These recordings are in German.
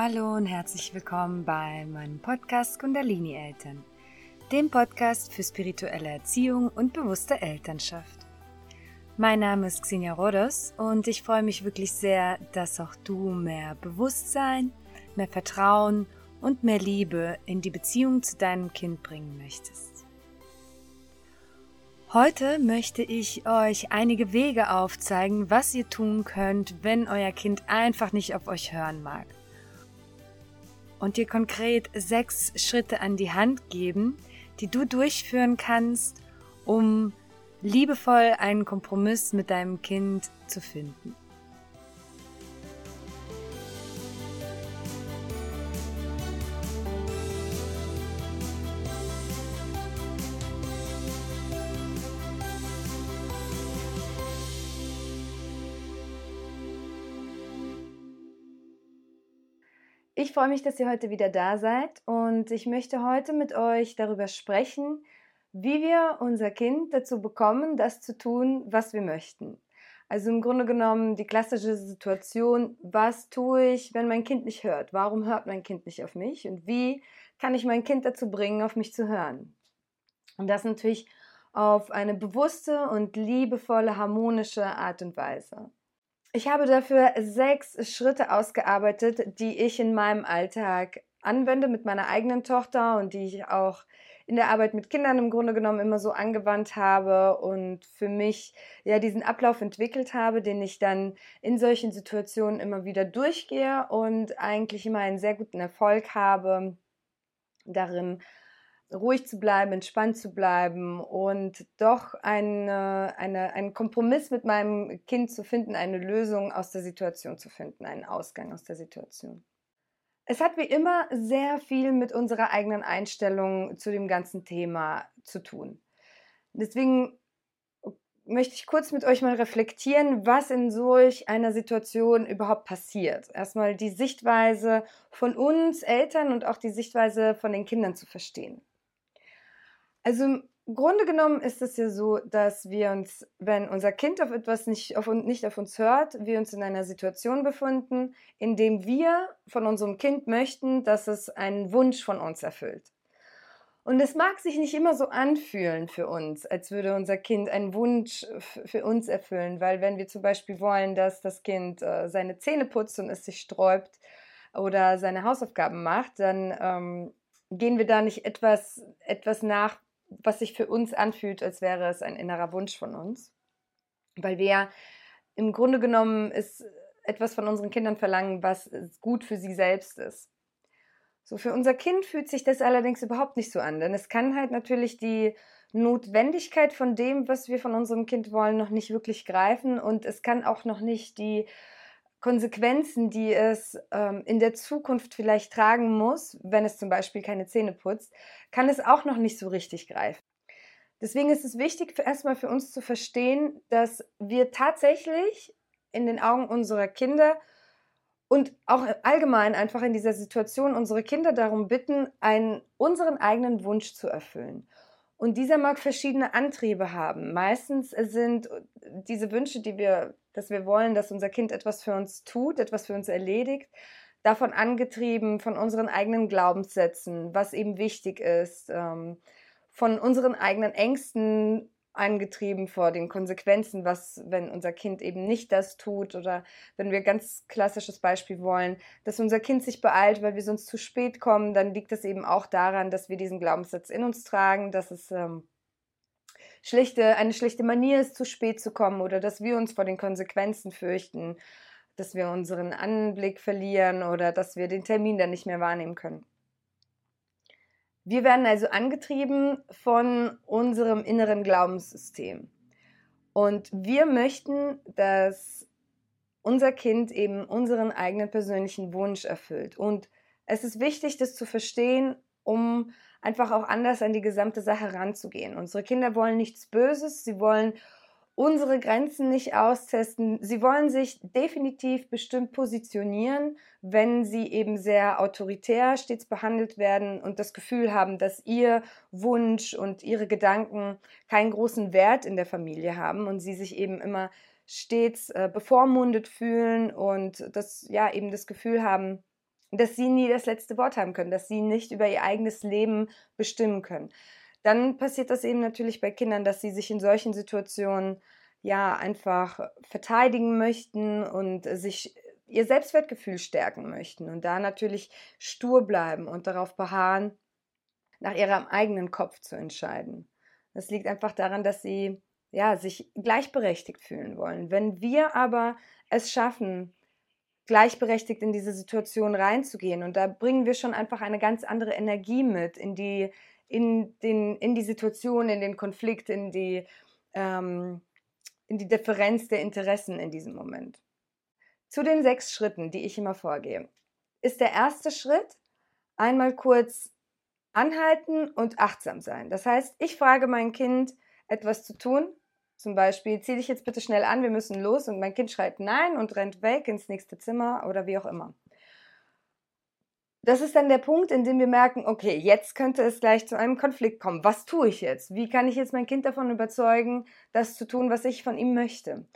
Hallo und herzlich willkommen bei meinem Podcast Kundalini Eltern, dem Podcast für spirituelle Erziehung und bewusste Elternschaft. Mein Name ist Xenia Rodos und ich freue mich wirklich sehr, dass auch du mehr Bewusstsein, mehr Vertrauen und mehr Liebe in die Beziehung zu deinem Kind bringen möchtest. Heute möchte ich euch einige Wege aufzeigen, was ihr tun könnt, wenn euer Kind einfach nicht auf euch hören mag und dir konkret sechs Schritte an die Hand geben, die du durchführen kannst, um liebevoll einen Kompromiss mit deinem Kind zu finden. Ich freue mich, dass ihr heute wieder da seid und ich möchte heute mit euch darüber sprechen, wie wir unser Kind dazu bekommen, das zu tun, was wir möchten. Also im Grunde genommen die klassische Situation, was tue ich, wenn mein Kind nicht hört? Warum hört mein Kind nicht auf mich? Und wie kann ich mein Kind dazu bringen, auf mich zu hören? Und das natürlich auf eine bewusste und liebevolle, harmonische Art und Weise. Ich habe dafür sechs Schritte ausgearbeitet, die ich in meinem Alltag anwende mit meiner eigenen Tochter und die ich auch in der Arbeit mit Kindern im Grunde genommen immer so angewandt habe und für mich ja diesen Ablauf entwickelt habe, den ich dann in solchen Situationen immer wieder durchgehe und eigentlich immer einen sehr guten Erfolg habe darin, ruhig zu bleiben, entspannt zu bleiben und doch eine, eine, einen Kompromiss mit meinem Kind zu finden, eine Lösung aus der Situation zu finden, einen Ausgang aus der Situation. Es hat wie immer sehr viel mit unserer eigenen Einstellung zu dem ganzen Thema zu tun. Deswegen möchte ich kurz mit euch mal reflektieren, was in solch einer Situation überhaupt passiert. Erstmal die Sichtweise von uns Eltern und auch die Sichtweise von den Kindern zu verstehen. Also im Grunde genommen ist es ja so, dass wir uns, wenn unser Kind auf etwas nicht auf, nicht auf uns hört, wir uns in einer Situation befinden, in dem wir von unserem Kind möchten, dass es einen Wunsch von uns erfüllt. Und es mag sich nicht immer so anfühlen für uns, als würde unser Kind einen Wunsch für uns erfüllen, weil wenn wir zum Beispiel wollen, dass das Kind äh, seine Zähne putzt und es sich sträubt oder seine Hausaufgaben macht, dann ähm, gehen wir da nicht etwas, etwas nach, was sich für uns anfühlt, als wäre es ein innerer Wunsch von uns. Weil wir im Grunde genommen ist etwas von unseren Kindern verlangen, was gut für sie selbst ist. So, für unser Kind fühlt sich das allerdings überhaupt nicht so an, denn es kann halt natürlich die Notwendigkeit von dem, was wir von unserem Kind wollen, noch nicht wirklich greifen und es kann auch noch nicht die Konsequenzen, die es ähm, in der Zukunft vielleicht tragen muss, wenn es zum Beispiel keine Zähne putzt, kann es auch noch nicht so richtig greifen. Deswegen ist es wichtig, erstmal für uns zu verstehen, dass wir tatsächlich in den Augen unserer Kinder und auch allgemein einfach in dieser Situation unsere Kinder darum bitten, einen, unseren eigenen Wunsch zu erfüllen. Und dieser mag verschiedene Antriebe haben. Meistens sind diese Wünsche, die wir, dass wir wollen, dass unser Kind etwas für uns tut, etwas für uns erledigt, davon angetrieben, von unseren eigenen Glaubenssätzen, was eben wichtig ist, ähm, von unseren eigenen Ängsten, angetrieben vor den Konsequenzen, was, wenn unser Kind eben nicht das tut oder wenn wir ganz klassisches Beispiel wollen, dass unser Kind sich beeilt, weil wir sonst zu spät kommen, dann liegt es eben auch daran, dass wir diesen Glaubenssatz in uns tragen, dass es ähm, schlichte, eine schlechte Manier ist, zu spät zu kommen oder dass wir uns vor den Konsequenzen fürchten, dass wir unseren Anblick verlieren oder dass wir den Termin dann nicht mehr wahrnehmen können. Wir werden also angetrieben von unserem inneren Glaubenssystem. Und wir möchten, dass unser Kind eben unseren eigenen persönlichen Wunsch erfüllt. Und es ist wichtig, das zu verstehen, um einfach auch anders an die gesamte Sache ranzugehen. Unsere Kinder wollen nichts Böses, sie wollen unsere Grenzen nicht austesten. Sie wollen sich definitiv bestimmt positionieren, wenn sie eben sehr autoritär stets behandelt werden und das Gefühl haben, dass ihr Wunsch und ihre Gedanken keinen großen Wert in der Familie haben und sie sich eben immer stets äh, bevormundet fühlen und das ja eben das Gefühl haben, dass sie nie das letzte Wort haben können, dass sie nicht über ihr eigenes Leben bestimmen können. Dann passiert das eben natürlich bei Kindern, dass sie sich in solchen Situationen ja einfach verteidigen möchten und sich ihr Selbstwertgefühl stärken möchten und da natürlich stur bleiben und darauf beharren, nach ihrem eigenen Kopf zu entscheiden. Das liegt einfach daran, dass sie ja sich gleichberechtigt fühlen wollen. Wenn wir aber es schaffen, gleichberechtigt in diese Situation reinzugehen und da bringen wir schon einfach eine ganz andere Energie mit in die in den in die Situation, in den Konflikt, in die ähm, in die Differenz der Interessen in diesem Moment. Zu den sechs Schritten, die ich immer vorgehe, ist der erste Schritt einmal kurz anhalten und achtsam sein. Das heißt, ich frage mein Kind, etwas zu tun. Zum Beispiel, zieh dich jetzt bitte schnell an, wir müssen los und mein Kind schreit nein und rennt weg ins nächste Zimmer oder wie auch immer. Das ist dann der Punkt, in dem wir merken, okay, jetzt könnte es gleich zu einem Konflikt kommen. Was tue ich jetzt? Wie kann ich jetzt mein Kind davon überzeugen, das zu tun, was ich von ihm möchte?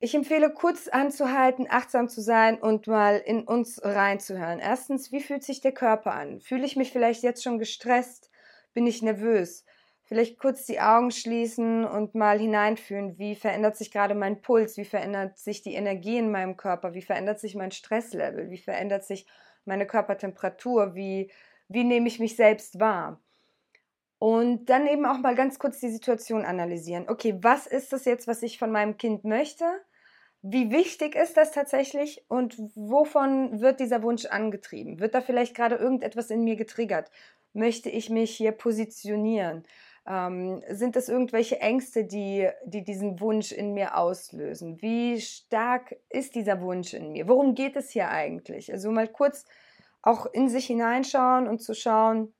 Ich empfehle kurz anzuhalten, achtsam zu sein und mal in uns reinzuhören. Erstens, wie fühlt sich der Körper an? Fühle ich mich vielleicht jetzt schon gestresst? Bin ich nervös? Vielleicht kurz die Augen schließen und mal hineinfühlen, wie verändert sich gerade mein Puls, wie verändert sich die Energie in meinem Körper, wie verändert sich mein Stresslevel, wie verändert sich meine Körpertemperatur, wie, wie nehme ich mich selbst wahr. Und dann eben auch mal ganz kurz die Situation analysieren. Okay, was ist das jetzt, was ich von meinem Kind möchte? Wie wichtig ist das tatsächlich und wovon wird dieser Wunsch angetrieben? Wird da vielleicht gerade irgendetwas in mir getriggert? Möchte ich mich hier positionieren? Ähm, sind das irgendwelche Ängste, die, die diesen Wunsch in mir auslösen? Wie stark ist dieser Wunsch in mir? Worum geht es hier eigentlich? Also mal kurz auch in sich hineinschauen und zu schauen,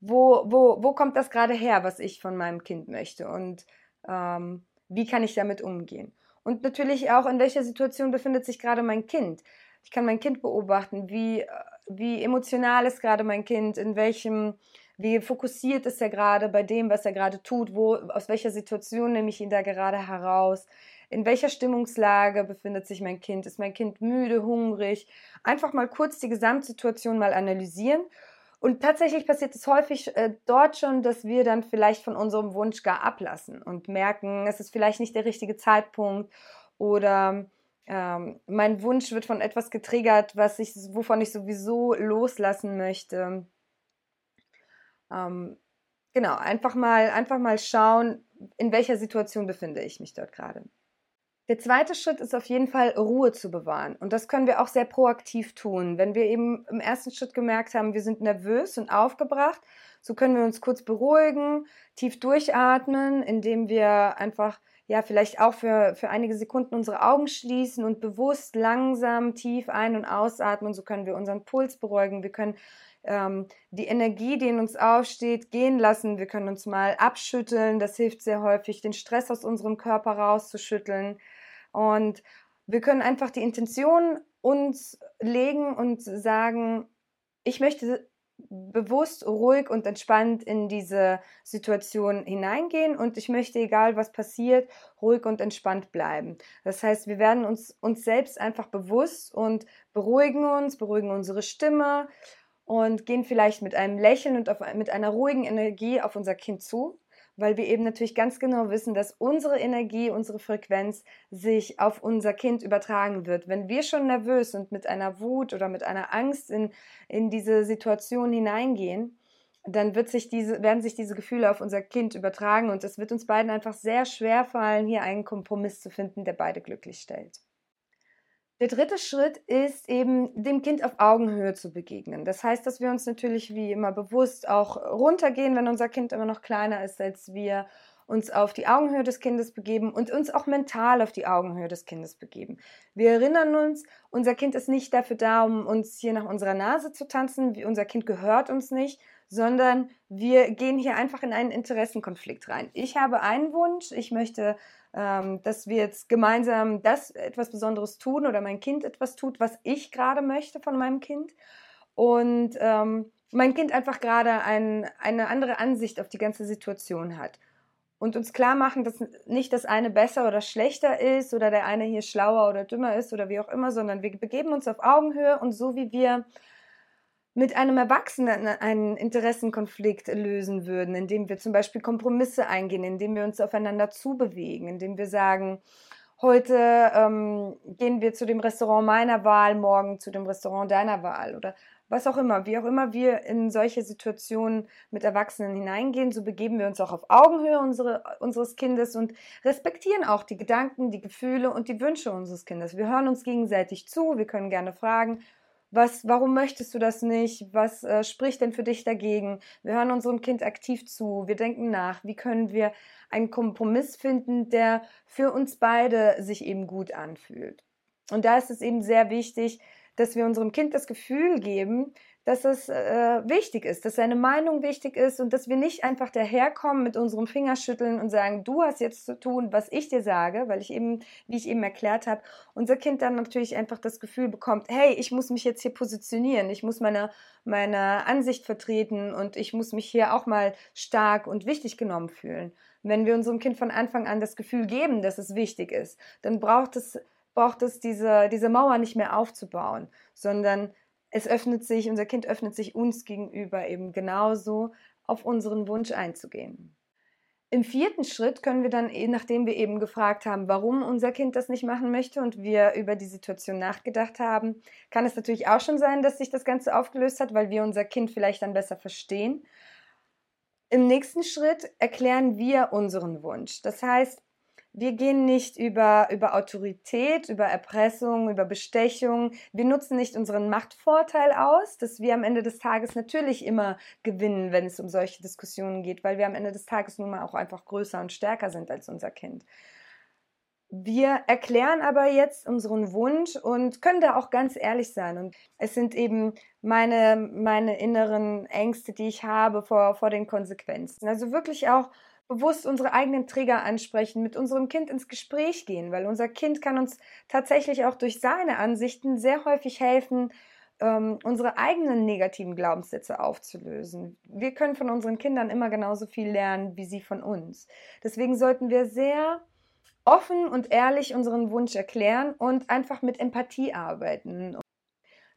wo, wo, wo kommt das gerade her, was ich von meinem Kind möchte und ähm, wie kann ich damit umgehen? Und natürlich auch, in welcher Situation befindet sich gerade mein Kind. Ich kann mein Kind beobachten, wie, wie emotional ist gerade mein Kind, in welchem wie fokussiert ist er gerade bei dem, was er gerade tut? Wo, aus welcher Situation nehme ich ihn da gerade heraus? In welcher Stimmungslage befindet sich mein Kind? Ist mein Kind müde, hungrig? Einfach mal kurz die Gesamtsituation mal analysieren. Und tatsächlich passiert es häufig äh, dort schon, dass wir dann vielleicht von unserem Wunsch gar ablassen und merken, es ist vielleicht nicht der richtige Zeitpunkt oder ähm, mein Wunsch wird von etwas getriggert, was ich, wovon ich sowieso loslassen möchte. Ähm, genau, einfach mal, einfach mal schauen, in welcher Situation befinde ich mich dort gerade. Der zweite Schritt ist auf jeden Fall Ruhe zu bewahren. Und das können wir auch sehr proaktiv tun. Wenn wir eben im ersten Schritt gemerkt haben, wir sind nervös und aufgebracht, so können wir uns kurz beruhigen, tief durchatmen, indem wir einfach, ja, vielleicht auch für, für einige Sekunden unsere Augen schließen und bewusst langsam tief ein- und ausatmen. So können wir unseren Puls beruhigen. Wir können ähm, die Energie, die in uns aufsteht, gehen lassen. Wir können uns mal abschütteln. Das hilft sehr häufig, den Stress aus unserem Körper rauszuschütteln. Und wir können einfach die Intention uns legen und sagen, ich möchte bewusst, ruhig und entspannt in diese Situation hineingehen und ich möchte, egal was passiert, ruhig und entspannt bleiben. Das heißt, wir werden uns, uns selbst einfach bewusst und beruhigen uns, beruhigen unsere Stimme und gehen vielleicht mit einem Lächeln und auf, mit einer ruhigen Energie auf unser Kind zu, weil wir eben natürlich ganz genau wissen, dass unsere Energie, unsere Frequenz sich auf unser Kind übertragen wird. Wenn wir schon nervös und mit einer Wut oder mit einer Angst in, in diese Situation hineingehen, dann wird sich diese, werden sich diese Gefühle auf unser Kind übertragen und es wird uns beiden einfach sehr schwer fallen, hier einen Kompromiss zu finden, der beide glücklich stellt. Der dritte Schritt ist eben, dem Kind auf Augenhöhe zu begegnen. Das heißt, dass wir uns natürlich wie immer bewusst auch runtergehen, wenn unser Kind immer noch kleiner ist als wir, uns auf die Augenhöhe des Kindes begeben und uns auch mental auf die Augenhöhe des Kindes begeben. Wir erinnern uns, unser Kind ist nicht dafür da, um uns hier nach unserer Nase zu tanzen, unser Kind gehört uns nicht, sondern wir gehen hier einfach in einen Interessenkonflikt rein. Ich habe einen Wunsch, ich möchte ähm, dass wir jetzt gemeinsam das etwas Besonderes tun oder mein Kind etwas tut, was ich gerade möchte von meinem Kind. Und ähm, mein Kind einfach gerade ein, eine andere Ansicht auf die ganze Situation hat. und uns klar machen, dass nicht das eine besser oder schlechter ist oder der eine hier schlauer oder dümmer ist oder wie auch immer, sondern wir begeben uns auf Augenhöhe und so wie wir mit einem Erwachsenen einen Interessenkonflikt lösen würden, indem wir zum Beispiel Kompromisse eingehen, indem wir uns aufeinander zubewegen, indem wir sagen, heute ähm, gehen wir zu dem Restaurant meiner Wahl, morgen zu dem Restaurant deiner Wahl oder was auch immer, wie auch immer wir in solche Situationen mit Erwachsenen hineingehen, so begeben wir uns auch auf Augenhöhe unsere, unseres Kindes und respektieren auch die Gedanken, die Gefühle und die Wünsche unseres Kindes. Wir hören uns gegenseitig zu, wir können gerne fragen, was, warum möchtest du das nicht? Was äh, spricht denn für dich dagegen? Wir hören unserem Kind aktiv zu, wir denken nach, wie können wir einen Kompromiss finden, der für uns beide sich eben gut anfühlt. Und da ist es eben sehr wichtig, dass wir unserem Kind das Gefühl geben, dass es äh, wichtig ist, dass seine Meinung wichtig ist und dass wir nicht einfach daherkommen mit unserem Fingerschütteln und sagen, du hast jetzt zu tun, was ich dir sage, weil ich eben, wie ich eben erklärt habe, unser Kind dann natürlich einfach das Gefühl bekommt, hey, ich muss mich jetzt hier positionieren, ich muss meine, meine Ansicht vertreten und ich muss mich hier auch mal stark und wichtig genommen fühlen. Wenn wir unserem Kind von Anfang an das Gefühl geben, dass es wichtig ist, dann braucht es braucht es diese, diese Mauer nicht mehr aufzubauen, sondern es öffnet sich, unser Kind öffnet sich uns gegenüber eben genauso auf unseren Wunsch einzugehen. Im vierten Schritt können wir dann, nachdem wir eben gefragt haben, warum unser Kind das nicht machen möchte und wir über die Situation nachgedacht haben, kann es natürlich auch schon sein, dass sich das Ganze aufgelöst hat, weil wir unser Kind vielleicht dann besser verstehen. Im nächsten Schritt erklären wir unseren Wunsch. Das heißt, wir gehen nicht über, über Autorität, über Erpressung, über Bestechung. Wir nutzen nicht unseren Machtvorteil aus, dass wir am Ende des Tages natürlich immer gewinnen, wenn es um solche Diskussionen geht, weil wir am Ende des Tages nun mal auch einfach größer und stärker sind als unser Kind. Wir erklären aber jetzt unseren Wunsch und können da auch ganz ehrlich sein. Und es sind eben meine, meine inneren Ängste, die ich habe vor, vor den Konsequenzen. Also wirklich auch bewusst unsere eigenen Trigger ansprechen, mit unserem Kind ins Gespräch gehen, weil unser Kind kann uns tatsächlich auch durch seine Ansichten sehr häufig helfen, ähm, unsere eigenen negativen Glaubenssätze aufzulösen. Wir können von unseren Kindern immer genauso viel lernen wie sie von uns. Deswegen sollten wir sehr offen und ehrlich unseren Wunsch erklären und einfach mit Empathie arbeiten.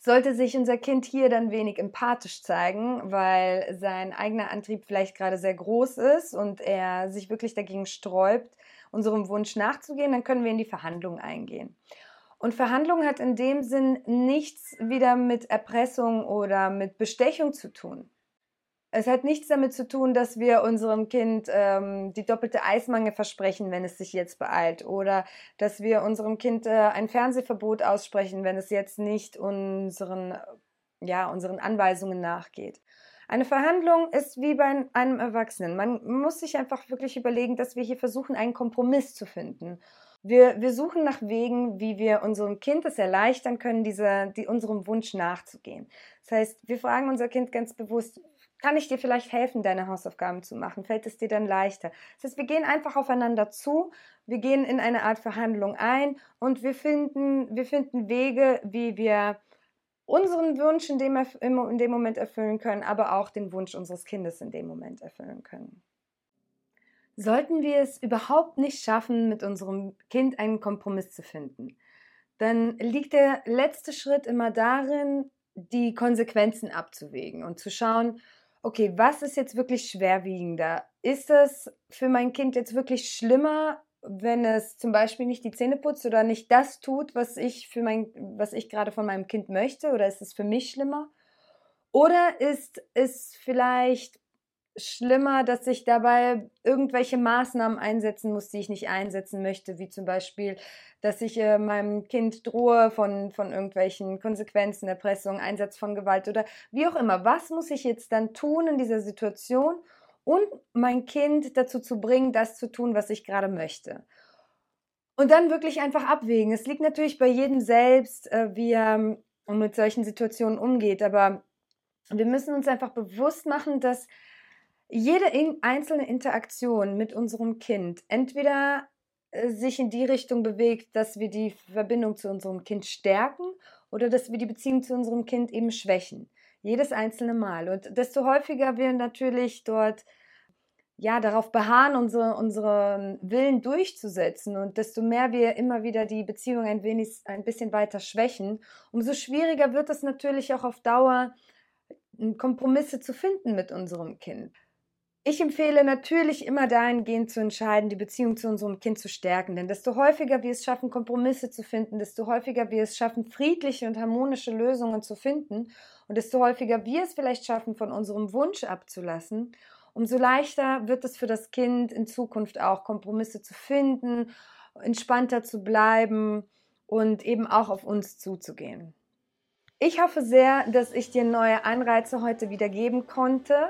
Sollte sich unser Kind hier dann wenig empathisch zeigen, weil sein eigener Antrieb vielleicht gerade sehr groß ist und er sich wirklich dagegen sträubt, unserem Wunsch nachzugehen, dann können wir in die Verhandlung eingehen. Und Verhandlung hat in dem Sinn nichts wieder mit Erpressung oder mit Bestechung zu tun. Es hat nichts damit zu tun, dass wir unserem Kind ähm, die doppelte Eismangel versprechen, wenn es sich jetzt beeilt, oder dass wir unserem Kind äh, ein Fernsehverbot aussprechen, wenn es jetzt nicht unseren, ja, unseren Anweisungen nachgeht. Eine Verhandlung ist wie bei einem Erwachsenen. Man muss sich einfach wirklich überlegen, dass wir hier versuchen, einen Kompromiss zu finden. Wir, wir suchen nach Wegen, wie wir unserem Kind es erleichtern können, diese, die, unserem Wunsch nachzugehen. Das heißt, wir fragen unser Kind ganz bewusst, kann ich dir vielleicht helfen, deine Hausaufgaben zu machen? Fällt es dir dann leichter? Das heißt, wir gehen einfach aufeinander zu, wir gehen in eine Art Verhandlung ein und wir finden, wir finden Wege, wie wir unseren Wunsch in dem, in dem Moment erfüllen können, aber auch den Wunsch unseres Kindes in dem Moment erfüllen können. Sollten wir es überhaupt nicht schaffen, mit unserem Kind einen Kompromiss zu finden, dann liegt der letzte Schritt immer darin, die Konsequenzen abzuwägen und zu schauen, okay, was ist jetzt wirklich schwerwiegender? Ist es für mein Kind jetzt wirklich schlimmer, wenn es zum Beispiel nicht die Zähne putzt oder nicht das tut, was ich für mein, was ich gerade von meinem Kind möchte, oder ist es für mich schlimmer? Oder ist es vielleicht schlimmer, dass ich dabei irgendwelche Maßnahmen einsetzen muss, die ich nicht einsetzen möchte, wie zum Beispiel, dass ich äh, meinem Kind drohe von, von irgendwelchen Konsequenzen, Erpressung, Einsatz von Gewalt oder wie auch immer. Was muss ich jetzt dann tun in dieser Situation und mein Kind dazu zu bringen, das zu tun, was ich gerade möchte? Und dann wirklich einfach abwägen. Es liegt natürlich bei jedem selbst, äh, wie er mit solchen Situationen umgeht, aber wir müssen uns einfach bewusst machen, dass jede in einzelne Interaktion mit unserem Kind entweder äh, sich in die Richtung bewegt, dass wir die Verbindung zu unserem Kind stärken oder dass wir die Beziehung zu unserem Kind eben schwächen. Jedes einzelne Mal. Und desto häufiger wir natürlich dort ja, darauf beharren, unsere, unseren Willen durchzusetzen und desto mehr wir immer wieder die Beziehung ein, wenig, ein bisschen weiter schwächen, umso schwieriger wird es natürlich auch auf Dauer, Kompromisse zu finden mit unserem Kind. Ich empfehle natürlich immer dahingehend zu entscheiden, die Beziehung zu unserem Kind zu stärken. Denn desto häufiger wir es schaffen, Kompromisse zu finden, desto häufiger wir es schaffen, friedliche und harmonische Lösungen zu finden und desto häufiger wir es vielleicht schaffen, von unserem Wunsch abzulassen, umso leichter wird es für das Kind in Zukunft auch Kompromisse zu finden, entspannter zu bleiben und eben auch auf uns zuzugehen. Ich hoffe sehr, dass ich dir neue Anreize heute wieder geben konnte.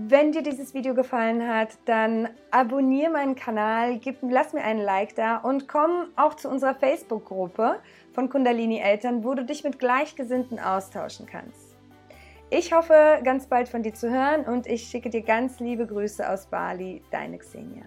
Wenn dir dieses Video gefallen hat, dann abonniere meinen Kanal, gib, lass mir einen Like da und komm auch zu unserer Facebook-Gruppe von Kundalini Eltern, wo du dich mit Gleichgesinnten austauschen kannst. Ich hoffe, ganz bald von dir zu hören und ich schicke dir ganz liebe Grüße aus Bali, deine Xenia.